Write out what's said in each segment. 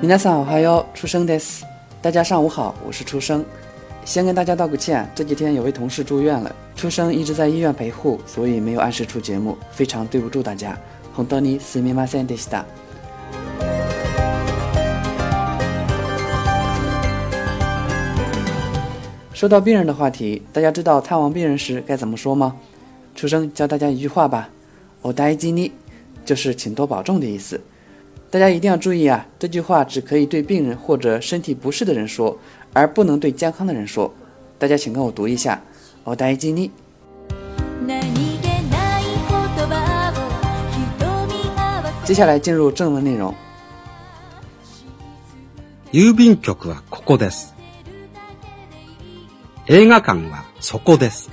皆さん、おはよう、出生です。大家上午好，我是出生。先跟大家道个歉，这几天有位同事住院了，出生一直在医院陪护，所以没有按时出节目，非常对不住大家。Hondani s u i m a s n d s 说到病人的话题，大家知道探望病人时该怎么说吗？出生教大家一句话吧 o 大 a i 就是请多保重的意思。大家一定要注意啊！这句话只可以对病人或者身体不适的人说，而不能对健康的人说。大家请跟我读一下，我大给你。接下来进入正文内容。郵便局はここです。映画館はそこです。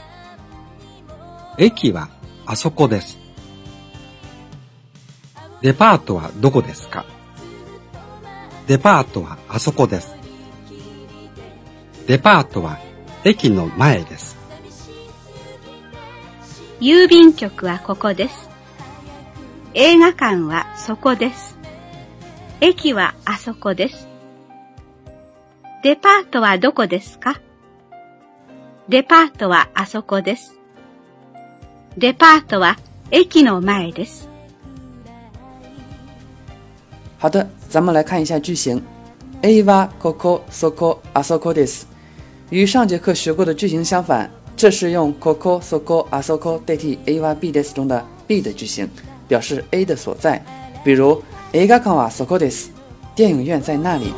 駅はあそこです。デパートはどこですかデパートはあそこです。デパートは駅の前です。郵便局はここです。映画館はそこです。駅はあそこです。デパートはどこですかデパートはあそこです。デパートは駅の前です。好的，咱们来看一下句型，a wa koko soko asoko des，与上节课学过的句型相反，这是用 koko soko asoko 代替 a wa b des 中的 b 的句型，表示 a 的所在。比如，A ga kan wa soko des，电影院在那里。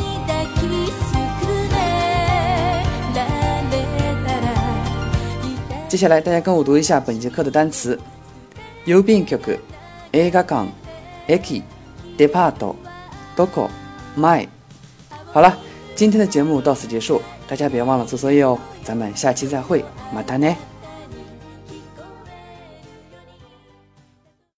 接下来，大家跟我读一下本节课的单词：郵便局、映画館、駅、depart。Doko, my，好了，今天的节目到此结束，大家别忘了做作业哦。咱们下期再会，马达呢？